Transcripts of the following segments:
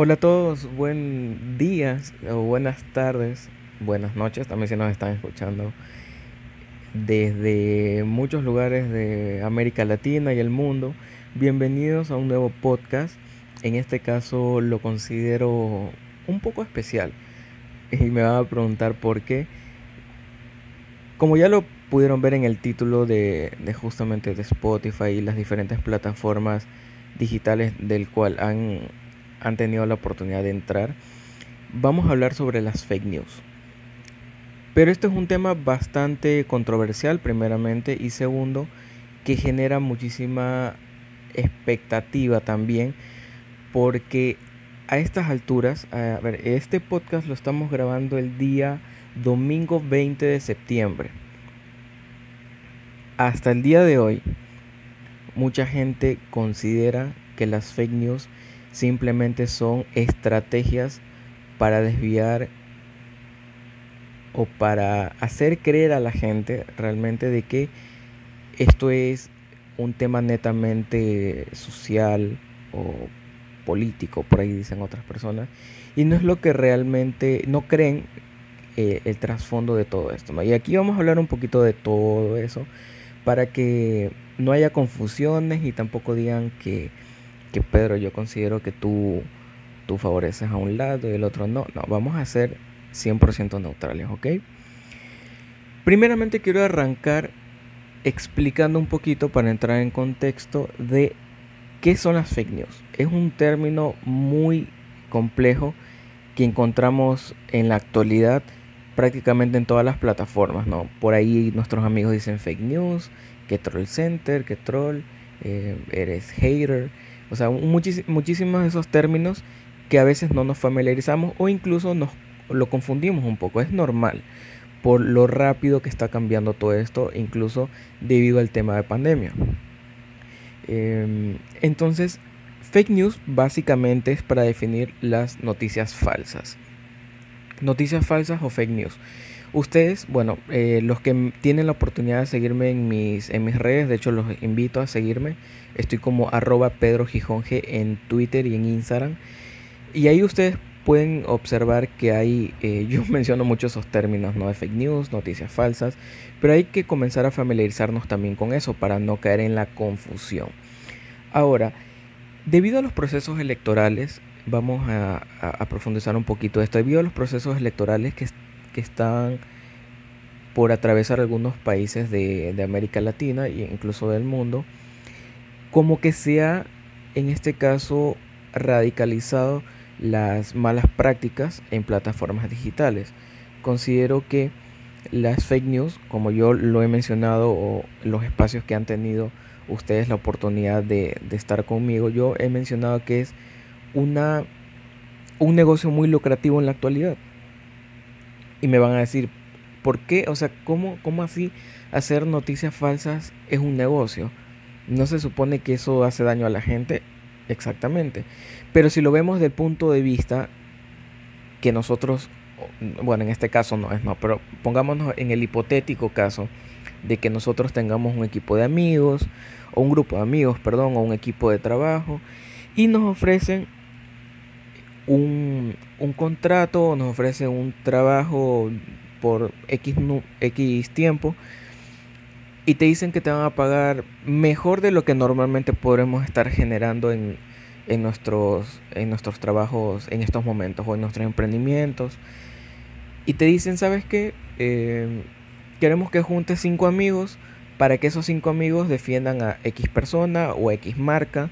Hola a todos, buen día o buenas tardes, buenas noches, también si nos están escuchando desde muchos lugares de América Latina y el mundo. Bienvenidos a un nuevo podcast. En este caso lo considero un poco especial y me van a preguntar por qué. Como ya lo pudieron ver en el título de, de justamente de Spotify y las diferentes plataformas digitales del cual han han tenido la oportunidad de entrar, vamos a hablar sobre las fake news. Pero este es un tema bastante controversial, primeramente, y segundo, que genera muchísima expectativa también, porque a estas alturas, a ver, este podcast lo estamos grabando el día domingo 20 de septiembre. Hasta el día de hoy, mucha gente considera que las fake news simplemente son estrategias para desviar o para hacer creer a la gente realmente de que esto es un tema netamente social o político, por ahí dicen otras personas, y no es lo que realmente no creen eh, el trasfondo de todo esto. Y aquí vamos a hablar un poquito de todo eso para que no haya confusiones y tampoco digan que que Pedro, yo considero que tú, tú favoreces a un lado y el otro no. No, vamos a ser 100% neutrales, ¿ok? Primeramente quiero arrancar explicando un poquito para entrar en contexto de qué son las fake news. Es un término muy complejo que encontramos en la actualidad prácticamente en todas las plataformas, ¿no? Por ahí nuestros amigos dicen fake news, que troll center, que troll, eh, eres hater. O sea, muchísimos de esos términos que a veces no nos familiarizamos o incluso nos lo confundimos un poco. Es normal por lo rápido que está cambiando todo esto, incluso debido al tema de pandemia. Em, entonces, fake news básicamente es para definir las noticias falsas. Noticias falsas o fake news. Ustedes, bueno, eh, los que tienen la oportunidad de seguirme en mis, en mis redes, de hecho los invito a seguirme. Estoy como arroba Pedro en Twitter y en Instagram. Y ahí ustedes pueden observar que hay, eh, yo menciono mucho esos términos, ¿no? De fake news, noticias falsas, pero hay que comenzar a familiarizarnos también con eso para no caer en la confusión. Ahora, debido a los procesos electorales, vamos a, a profundizar un poquito esto, debido a los procesos electorales que que están por atravesar algunos países de, América Latina e incluso del mundo, como que se ha, en este caso, radicalizado las malas prácticas en plataformas digitales. Considero que las fake news, como yo lo he mencionado, o los espacios que han tenido ustedes la oportunidad de, de estar conmigo, yo he mencionado que es una, un negocio muy lucrativo en la actualidad. Y me van a decir, ¿por qué? O sea, ¿cómo, ¿cómo así hacer noticias falsas es un negocio? ¿No se supone que eso hace daño a la gente? Exactamente. Pero si lo vemos del punto de vista que nosotros, bueno, en este caso no es, no, pero pongámonos en el hipotético caso de que nosotros tengamos un equipo de amigos, o un grupo de amigos, perdón, o un equipo de trabajo, y nos ofrecen un, un contrato, nos ofrece un trabajo por X, X tiempo y te dicen que te van a pagar mejor de lo que normalmente podremos estar generando en, en, nuestros, en nuestros trabajos en estos momentos o en nuestros emprendimientos. Y te dicen, ¿sabes qué? Eh, queremos que juntes cinco amigos para que esos cinco amigos defiendan a X persona o a X marca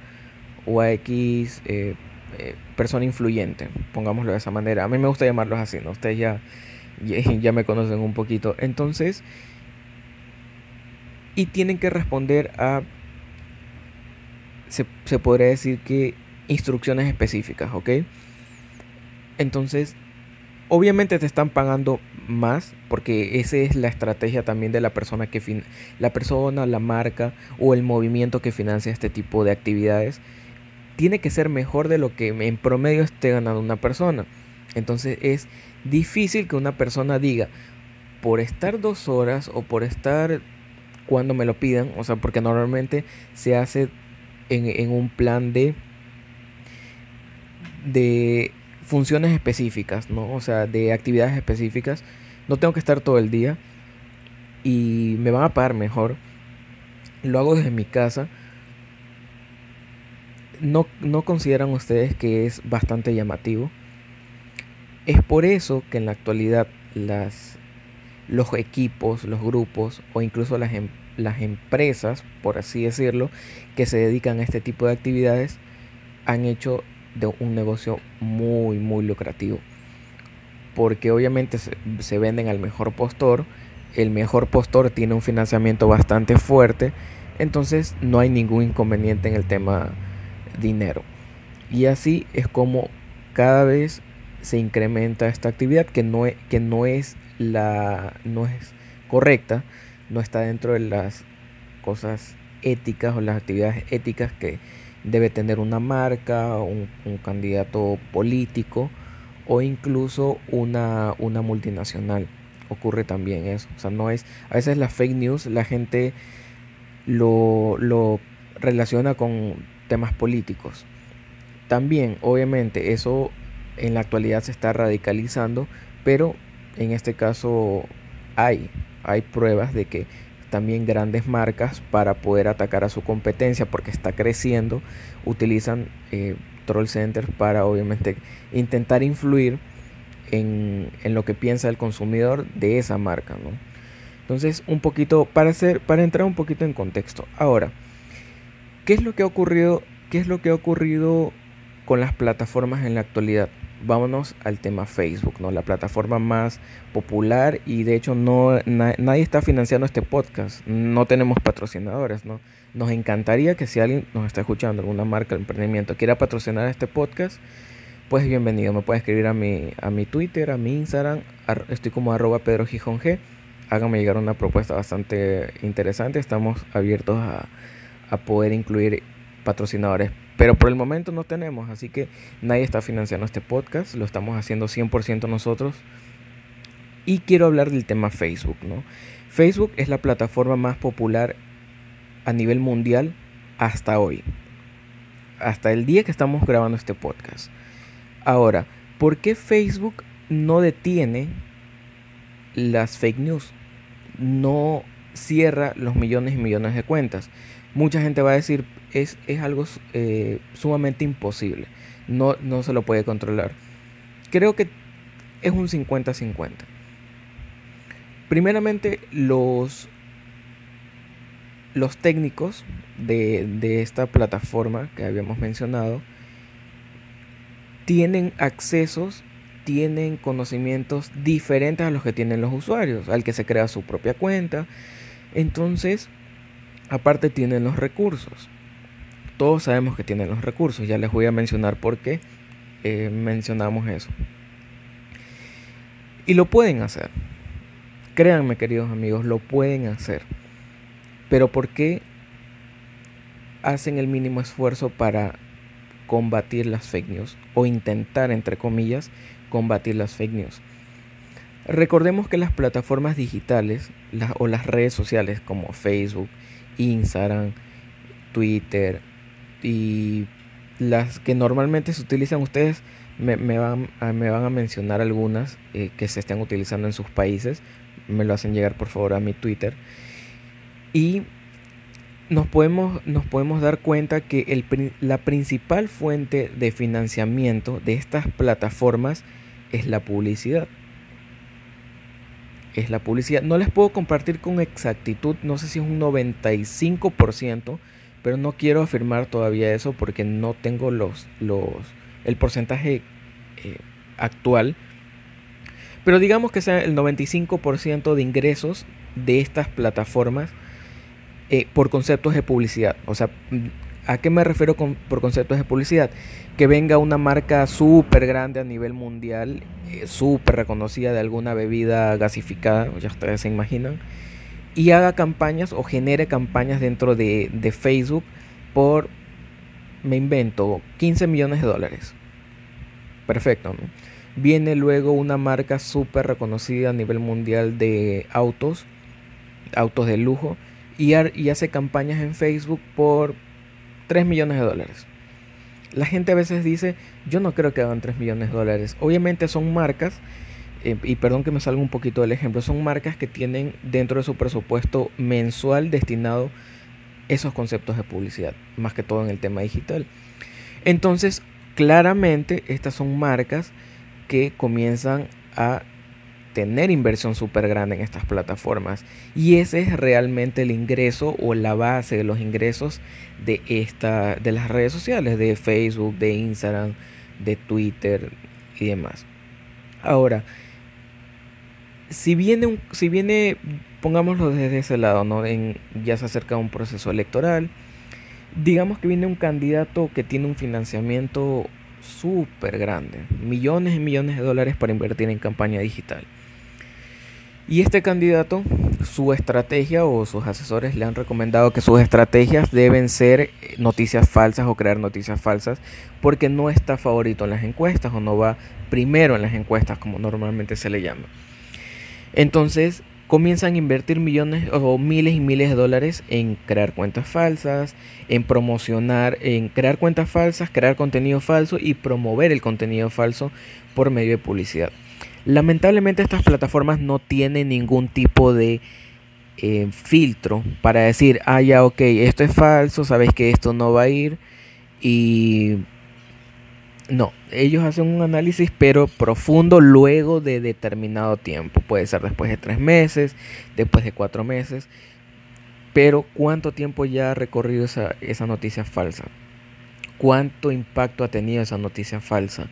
o a X eh, eh, persona influyente, pongámoslo de esa manera. A mí me gusta llamarlos así, ¿no? Ustedes ya, ya, me conocen un poquito. Entonces, y tienen que responder a, se, se podría decir que instrucciones específicas, ¿ok? Entonces, obviamente te están pagando más porque esa es la estrategia también de la persona que fin la persona, la marca o el movimiento que financia este tipo de actividades tiene que ser mejor de lo que en promedio esté ganando una persona. Entonces es difícil que una persona diga, por estar dos horas o por estar cuando me lo pidan, o sea, porque normalmente se hace en, un plan de de funciones específicas, ¿no? O sea, de actividades específicas. No tengo que estar todo el día y me van a pagar mejor. Lo hago desde mi casa. No, no consideran ustedes que es bastante llamativo. Es por eso que en la actualidad las, los equipos, los grupos o incluso las, em, las empresas, por así decirlo, que se dedican a este tipo de actividades, han hecho de un negocio muy, muy lucrativo. Porque obviamente se, venden al mejor postor, el mejor postor tiene un financiamiento bastante fuerte, entonces no hay ningún inconveniente en el tema dinero. Y así es como cada vez se incrementa esta actividad que no, es, que no es la no es correcta, no está dentro de las cosas éticas o las actividades éticas que debe tener una marca, un, candidato político o incluso una, una multinacional. Ocurre también eso. O sea, no es. A veces las fake news la gente lo, lo relaciona con temas políticos. También, obviamente, eso en la actualidad se está radicalizando, pero en este caso hay, hay pruebas de que también grandes marcas para poder atacar a su competencia porque está creciendo utilizan eh, troll centers para obviamente intentar influir en, lo que piensa el consumidor de esa marca ¿no? entonces un poquito para hacer para entrar un poquito en contexto ahora qué es lo que ha ocurrido qué es lo que ha ocurrido con las plataformas en la actualidad vámonos al tema Facebook, ¿no? La plataforma más popular y de hecho no nadie está financiando este podcast, no tenemos patrocinadores, ¿no? Nos encantaría que si alguien nos está escuchando, alguna marca de emprendimiento quiera patrocinar este podcast, pues bienvenido, me puede escribir a mi, a mi Twitter, a mi Instagram, estoy como arroba Pedro Gijón G, hágame llegar una propuesta bastante interesante, estamos abiertos a, a poder incluir patrocinadores pero por el momento no tenemos, así que nadie está financiando este podcast, lo estamos haciendo 100% nosotros. Y quiero hablar del tema Facebook, ¿no? Facebook es la plataforma más popular a nivel mundial hasta hoy. Hasta el día que estamos grabando este podcast. Ahora, ¿por qué Facebook no detiene las fake news? No cierra los millones y millones de cuentas. Mucha gente va a decir, es, algo eh, sumamente imposible. No, no se lo puede controlar. Creo que es un 50-50. Primeramente, los, los técnicos de, de, esta plataforma que habíamos mencionado tienen accesos, tienen conocimientos diferentes a los que tienen los usuarios, al que se crea su propia cuenta. Entonces, aparte tienen los recursos todos sabemos que tienen los recursos. Ya les voy a mencionar por qué eh, mencionamos eso. Y lo pueden hacer. Créanme, queridos amigos, lo pueden hacer. Pero ¿por qué hacen el mínimo esfuerzo para combatir las fake news? O intentar, entre comillas, combatir las fake news. Recordemos que las plataformas digitales o las redes sociales como Facebook, Instagram, Twitter, y las que normalmente se utilizan ustedes me, van, a, me van a mencionar algunas eh, que se están utilizando en sus países. Me lo hacen llegar por favor a mi Twitter. Y nos podemos, nos podemos dar cuenta que el, la principal fuente de financiamiento de estas plataformas es la publicidad. Es la publicidad. No les puedo compartir con exactitud, no sé si es un 95%, pero no quiero afirmar todavía eso porque no tengo los, los, el porcentaje eh, actual. Pero digamos que sea el 95% de ingresos de estas plataformas eh, por conceptos de publicidad. O sea, ¿a qué me refiero por conceptos de publicidad? Que venga una marca súper grande a nivel mundial, eh, súper reconocida de alguna bebida gasificada, ya ustedes se imaginan y haga campañas o genere campañas dentro de, Facebook por, me invento, 15 millones de dólares. Perfecto. Viene luego una marca súper reconocida a nivel mundial de autos, autos de lujo, y hace campañas en Facebook por 3 millones de dólares. La gente a veces dice, yo no creo que hagan 3 millones de dólares. Obviamente son marcas, eh, y perdón que me salga un poquito del ejemplo, son marcas que tienen dentro de su presupuesto mensual destinado esos conceptos de publicidad, más que todo en el tema digital. Entonces, claramente estas son marcas que comienzan a tener inversión súper grande en estas plataformas. Y ese es realmente el ingreso o la base de los ingresos de, esta, de las redes sociales, de Facebook, de Instagram, de Twitter y demás. Ahora, si viene, un, si viene pongámoslo desde ese lado, ¿no? En, ya se acerca un proceso electoral. Digamos que viene un candidato que tiene un financiamiento súper grande, millones y millones de dólares para invertir en campaña digital. Y este candidato, su estrategia o sus asesores le han recomendado que sus estrategias deben ser eh, noticias falsas o crear noticias falsas porque no está favorito en las encuestas o no va primero en las encuestas como normalmente se le llama. Entonces comienzan a invertir millones o miles y miles de dólares en crear cuentas falsas, en promocionar, en crear cuentas falsas, crear contenido falso y promover el contenido falso por medio de publicidad. Lamentablemente estas plataformas no tienen ningún tipo de eh, filtro para decir, ah, ya, ok, esto es falso, sabes que esto no va a ir. Y no, ellos hacen un análisis pero profundo luego de determinado tiempo. Puede ser después de tres meses, después de cuatro meses. Pero ¿cuánto tiempo ya ha recorrido esa, esa noticia falsa? ¿Cuánto impacto ha tenido esa noticia falsa?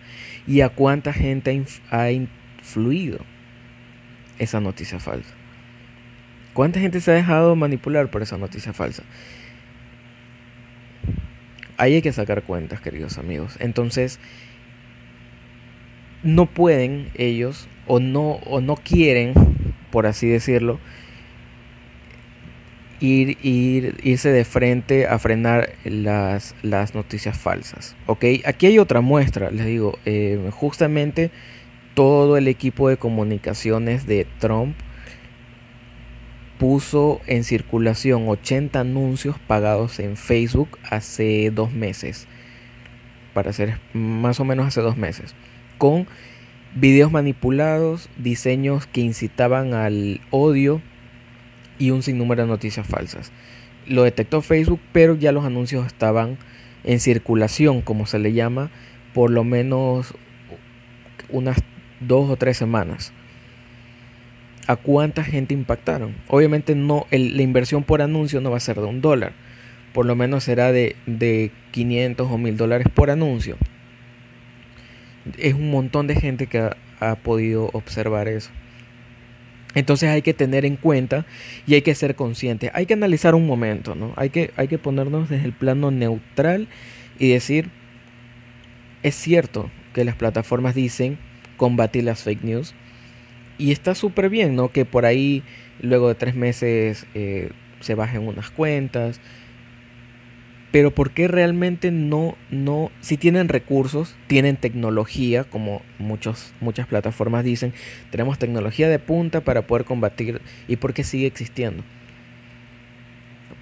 ¿Y a cuánta gente ha fluido esa noticia falsa. ¿Cuánta gente se ha dejado manipular por esa noticia falsa? Ahí hay que sacar cuentas, queridos amigos. Entonces, no pueden ellos o no, o no quieren, por así decirlo, ir, ir, irse de frente a frenar las, las noticias falsas. ¿Ok? Aquí hay otra muestra, les digo, eh, justamente todo el equipo de comunicaciones de Trump puso en circulación 80 anuncios pagados en Facebook hace dos meses. Para ser más o menos hace dos meses. Con videos manipulados, diseños que incitaban al odio y un sinnúmero de noticias falsas. Lo detectó Facebook, pero ya los anuncios estaban en circulación, como se le llama, por lo menos unas dos o tres semanas. ¿A cuánta gente impactaron? Obviamente no, la inversión por anuncio no va a ser de un dólar. Por lo menos será de, de 500 o 1000 dólares por anuncio. Es un montón de gente que ha, ha podido observar eso. Entonces hay que tener en cuenta y hay que ser conscientes. Hay que analizar un momento, ¿no? Hay que, hay que ponernos desde el plano neutral y decir, es cierto que las plataformas dicen combatir las fake news. Y está súper bien, ¿no? Que por ahí, luego de tres meses, eh, se bajen unas cuentas. Pero ¿por qué realmente no, no, si tienen recursos, tienen tecnología, como muchos, muchas plataformas dicen, tenemos tecnología de punta para poder combatir, ¿y por qué sigue existiendo?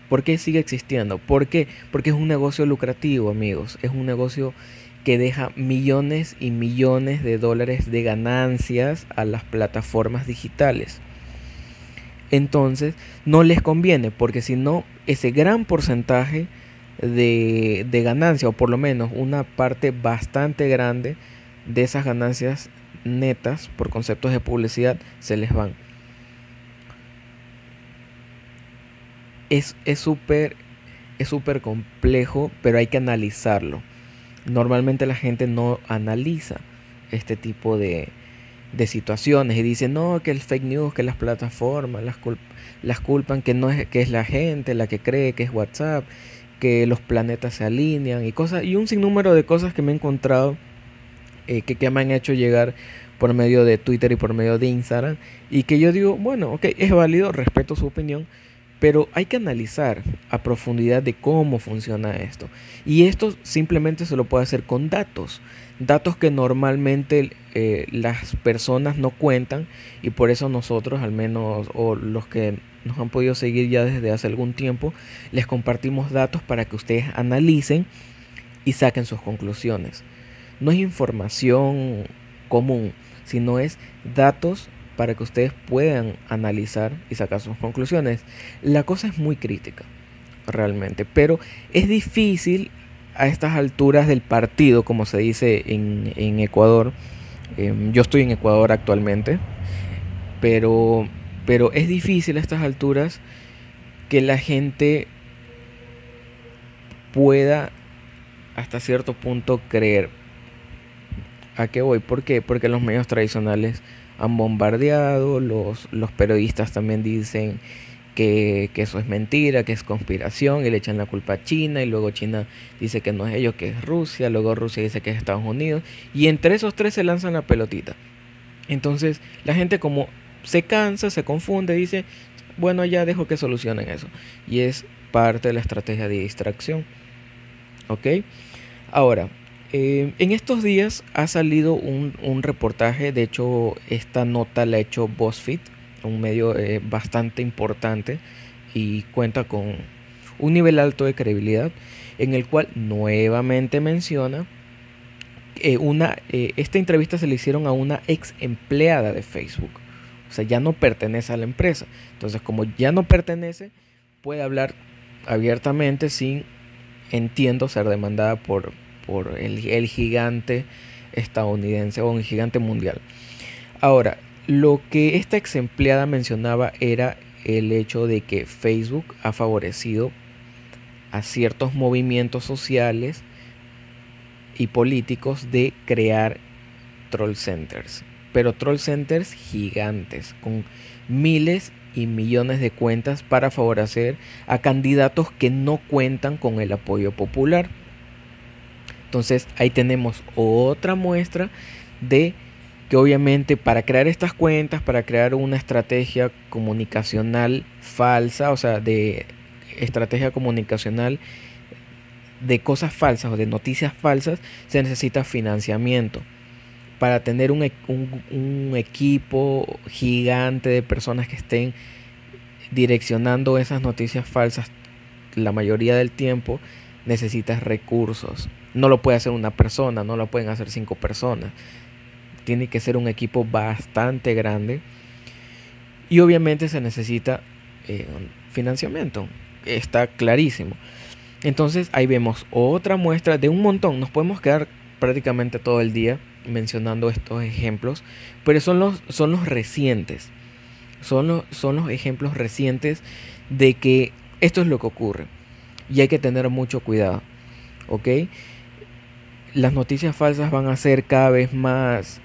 ¿Por qué sigue existiendo? ¿Por qué? Porque es un negocio lucrativo, amigos, es un negocio que deja millones y millones de dólares de ganancias a las plataformas digitales. Entonces, no les conviene, porque si no, ese gran porcentaje de, de ganancia, o por lo menos una parte bastante grande de esas ganancias netas por conceptos de publicidad, se les van. Es es súper complejo, pero hay que analizarlo normalmente la gente no analiza este tipo de, de situaciones y dice, no, que el fake news, que las plataformas las, las culpan, que, no es, que es la gente la que cree que es WhatsApp, que los planetas se alinean y cosas, y un sinnúmero de cosas que me he encontrado eh, que, que me han hecho llegar por medio de Twitter y por medio de Instagram y que yo digo, bueno, ok, es válido, respeto su opinión, pero hay que analizar a profundidad de cómo funciona esto. Y esto simplemente se lo puede hacer con datos. Datos que normalmente eh, las personas no cuentan y por eso nosotros, al menos, o los que nos han podido seguir ya desde hace algún tiempo, les compartimos datos para que ustedes analicen y saquen sus conclusiones. No es información común, sino es datos para que ustedes puedan analizar y sacar sus conclusiones. La cosa es muy crítica, realmente, pero es difícil a estas alturas del partido, como se dice en, Ecuador. Em, yo estoy en Ecuador actualmente, pero, pero es difícil a estas alturas que la gente pueda hasta cierto punto creer. ¿A qué voy? ¿Por qué? Porque los medios tradicionales han bombardeado, los, los periodistas también dicen que, eso es mentira, que es conspiración y le echan la culpa a China y luego China dice que no es ellos, que es Rusia, luego Rusia dice que es Estados Unidos y entre esos tres se lanzan la pelotita. Entonces la gente como se cansa, se confunde, dice, bueno ya dejo que solucionen eso y es parte de la estrategia de distracción. ¿Ok? Ahora, eh, en estos días ha salido un, reportaje, de hecho esta nota la ha hecho BuzzFeed, un medio eh, bastante importante y cuenta con un nivel alto de credibilidad en el cual nuevamente menciona eh, una esta entrevista se le hicieron a una ex empleada de Facebook. O sea ya no pertenece a la empresa. Entonces como ya no pertenece puede hablar abiertamente sin entiendo ser demandada por por el, el gigante estadounidense o un gigante mundial ahora lo que esta ex empleada mencionaba era el hecho de que Facebook ha favorecido a ciertos movimientos sociales y políticos de crear troll centers, pero troll centers gigantes con miles y millones de cuentas para favorecer a candidatos que no cuentan con el apoyo popular. Entonces ahí tenemos otra muestra de que obviamente para crear estas cuentas, para crear una estrategia comunicacional falsa, o sea, de estrategia comunicacional de cosas falsas o de noticias falsas, se necesita financiamiento. Para tener un, un equipo gigante de personas que estén direccionando esas noticias falsas la mayoría del tiempo, necesitas recursos. No lo puede hacer una persona, no lo pueden hacer cinco personas. Tiene que ser un equipo bastante grande. Y obviamente se necesita eh, financiamiento, está clarísimo. Entonces ahí vemos otra muestra de un montón, nos podemos quedar prácticamente todo el día mencionando estos ejemplos, pero son los, son los recientes, son los, son los ejemplos recientes de que esto es lo que ocurre y hay que tener mucho cuidado, ¿ok? Las noticias falsas van a ser cada vez más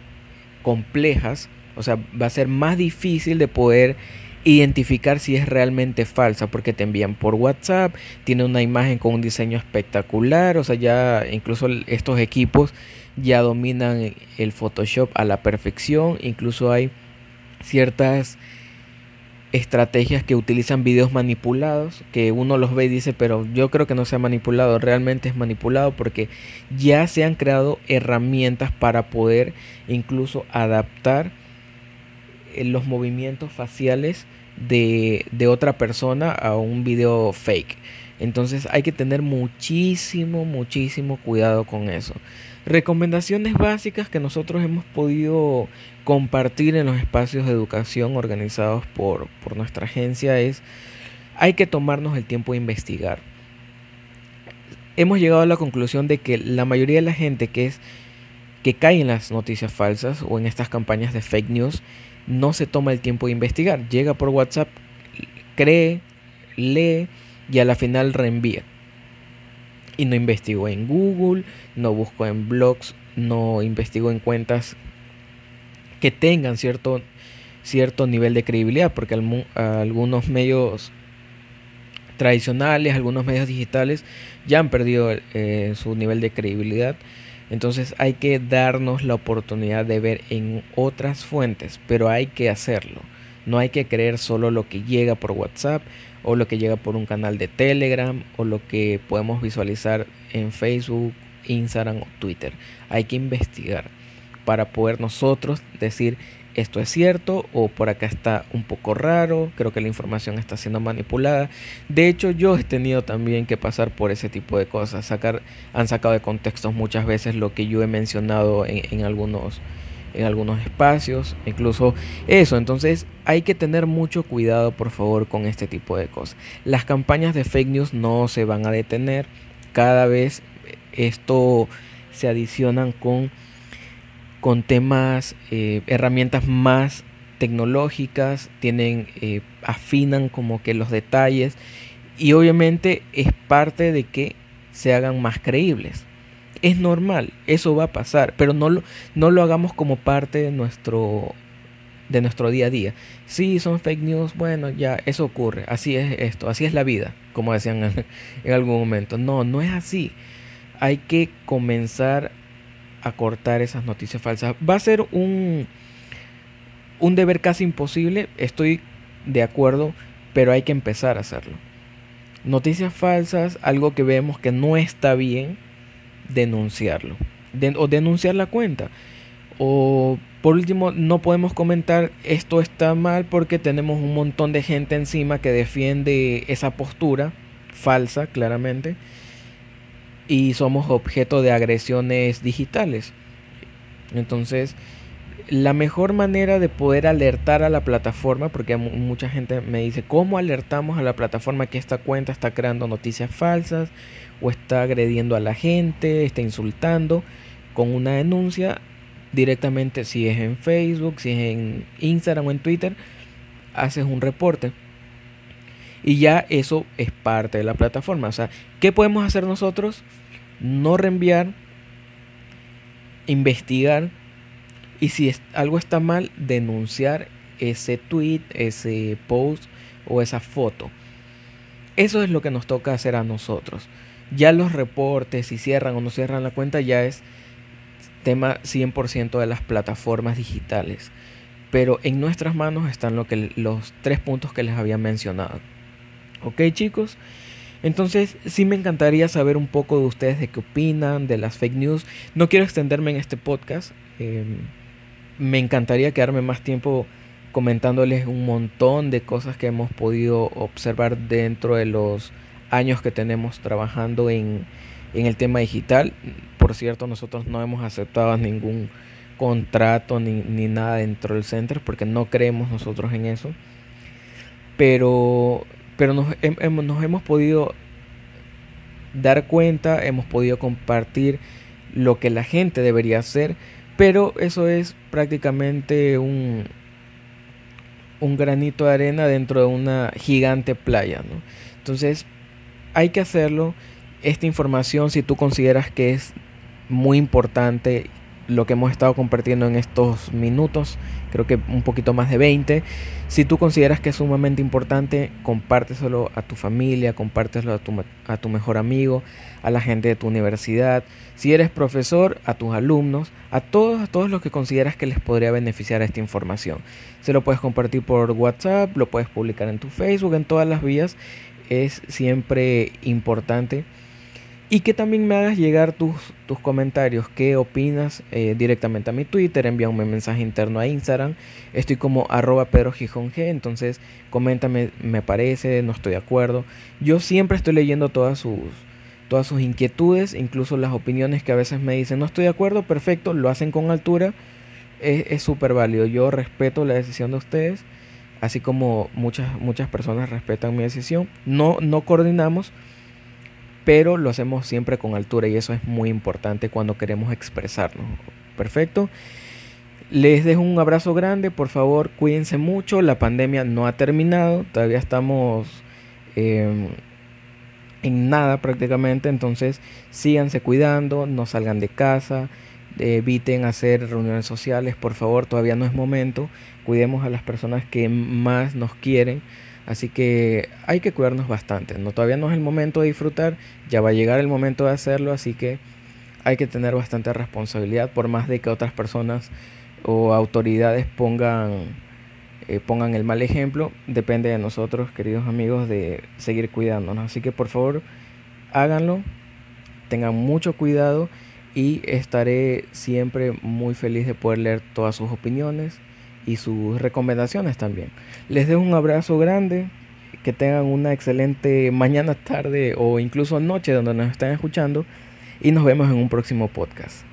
complejas, o sea, va a ser más difícil de poder identificar si es realmente falsa porque te envían por WhatsApp, tiene una imagen con un diseño espectacular, o sea, ya incluso estos equipos ya dominan el Photoshop a la perfección, incluso hay ciertas estrategias que utilizan videos manipulados, que uno los ve y dice, pero yo creo que no se ha manipulado, realmente es manipulado porque ya se han creado herramientas para poder incluso adaptar eh, los movimientos faciales de, de otra persona a un video fake. Entonces hay que tener muchísimo, muchísimo cuidado con eso. Recomendaciones básicas que nosotros hemos podido compartir en los espacios de educación organizados por, nuestra agencia es, hay que tomarnos el tiempo de investigar. Hemos llegado a la conclusión de que la mayoría de la gente que es que cae en las noticias falsas o en estas campañas de fake news no se toma el tiempo de investigar. Llega por WhatsApp, cree, lee y a la final reenvía y no investigó en Google, no buscó en blogs, no investigó en cuentas que tengan cierto, cierto nivel de credibilidad, porque algunos medios tradicionales, algunos medios digitales ya han perdido eh, su nivel de credibilidad. Entonces hay que darnos la oportunidad de ver en otras fuentes, pero hay que hacerlo. No hay que creer solo lo que llega por WhatsApp o lo que llega por un canal de Telegram o lo que podemos visualizar en Facebook, Instagram o Twitter. Hay que investigar para poder nosotros decir esto es cierto o por acá está un poco raro, creo que la información está siendo manipulada. De hecho, yo he tenido también que pasar por ese tipo de cosas. Sacar, han sacado de contextos muchas veces lo que yo he mencionado en, algunos, en algunos espacios, incluso eso. Entonces hay que tener mucho cuidado, por favor, con este tipo de cosas. Las campañas de fake news no se van a detener. Cada vez esto se adicionan con con temas, eh, herramientas más tecnológicas, tienen, eh, afinan como que los detalles y obviamente es parte de que se hagan más creíbles. Es normal, eso va a pasar, pero no lo, no lo hagamos como parte de nuestro, de nuestro día a día. Si son fake news, bueno, ya eso ocurre, así es esto, así es la vida, como decían en, en algún momento. No, no es así. Hay que comenzar a cortar esas noticias falsas. Va a ser un, un deber casi imposible, estoy de acuerdo, pero hay que empezar a hacerlo. Noticias falsas, algo que vemos que no está bien, denunciarlo. o denunciar la cuenta. O por último, no podemos comentar esto está mal porque tenemos un montón de gente encima que defiende esa postura falsa, claramente y somos objeto de agresiones digitales. Entonces, la mejor manera de poder alertar a la plataforma, porque mucha gente me dice, ¿cómo alertamos a la plataforma que esta cuenta está creando noticias falsas o está agrediendo a la gente, está insultando? Con una denuncia directamente, si es en Facebook, si es en Instagram o en Twitter, haces un reporte. Y ya eso es parte de la plataforma. O sea, ¿qué podemos hacer nosotros? No reenviar, investigar y si algo está mal, denunciar ese tweet, ese post o esa foto. Eso es lo que nos toca hacer a nosotros. Ya los reportes, si cierran o no cierran la cuenta, ya es tema 100% de las plataformas digitales. Pero en nuestras manos están lo que, los tres puntos que les había mencionado. Ok chicos, entonces sí me encantaría saber un poco de ustedes de qué opinan, de las fake news. No quiero extenderme en este podcast. Em, me encantaría quedarme más tiempo comentándoles un montón de cosas que hemos podido observar dentro de los años que tenemos trabajando en, en el tema digital. Por cierto, nosotros no hemos aceptado ningún contrato ni, ni nada dentro del centro porque no creemos nosotros en eso. Pero pero nos, nos hemos podido dar cuenta, hemos podido compartir lo que la gente debería hacer, pero eso es prácticamente un, un granito de arena dentro de una gigante playa. ¿no? Entonces hay que hacerlo. Esta información, si tú consideras que es muy importante lo que hemos estado compartiendo en estos minutos, creo que un poquito más de 20. Si tú consideras que es sumamente importante, compárteselo a tu familia, compárteselo a tu, a tu mejor amigo, a la gente de tu universidad. Si eres profesor, a tus alumnos, a todos, a todos los que consideras que les podría beneficiar esta información. Se lo puedes compartir por WhatsApp, lo puedes publicar en tu Facebook, en todas las vías. Es siempre importante y que también me hagas llegar tus, tus comentarios, qué opinas eh, directamente a mi Twitter, envíame un mensaje interno a Instagram, estoy como arroba Pedro Gijón G, entonces coméntame, me parece, no estoy de acuerdo. Yo siempre estoy leyendo todas sus, todas sus inquietudes, incluso las opiniones que a veces me dicen, no estoy de acuerdo, perfecto, lo hacen con altura, es súper válido, yo respeto la decisión de ustedes, así como muchas, muchas personas respetan mi decisión, no, no coordinamos, pero lo hacemos siempre con altura y eso es muy importante cuando queremos expresarnos. Perfecto. Les dejo un abrazo grande, por favor cuídense mucho, la pandemia no ha terminado, todavía estamos em, en nada prácticamente, entonces síganse cuidando, no salgan de casa, eviten hacer reuniones sociales, por favor, todavía no es momento, cuidemos a las personas que más nos quieren Así que hay que cuidarnos bastante. No, todavía no es el momento de disfrutar, ya va a llegar el momento de hacerlo, así que hay que tener bastante responsabilidad por más de que otras personas o autoridades pongan, eh, pongan el mal ejemplo. Depende de nosotros, queridos amigos, de seguir cuidándonos. Así que por favor, háganlo, tengan mucho cuidado y estaré siempre muy feliz de poder leer todas sus opiniones y sus recomendaciones también. Les dejo un abrazo grande, que tengan una excelente mañana, tarde o incluso noche donde nos estén escuchando y nos vemos en un próximo podcast.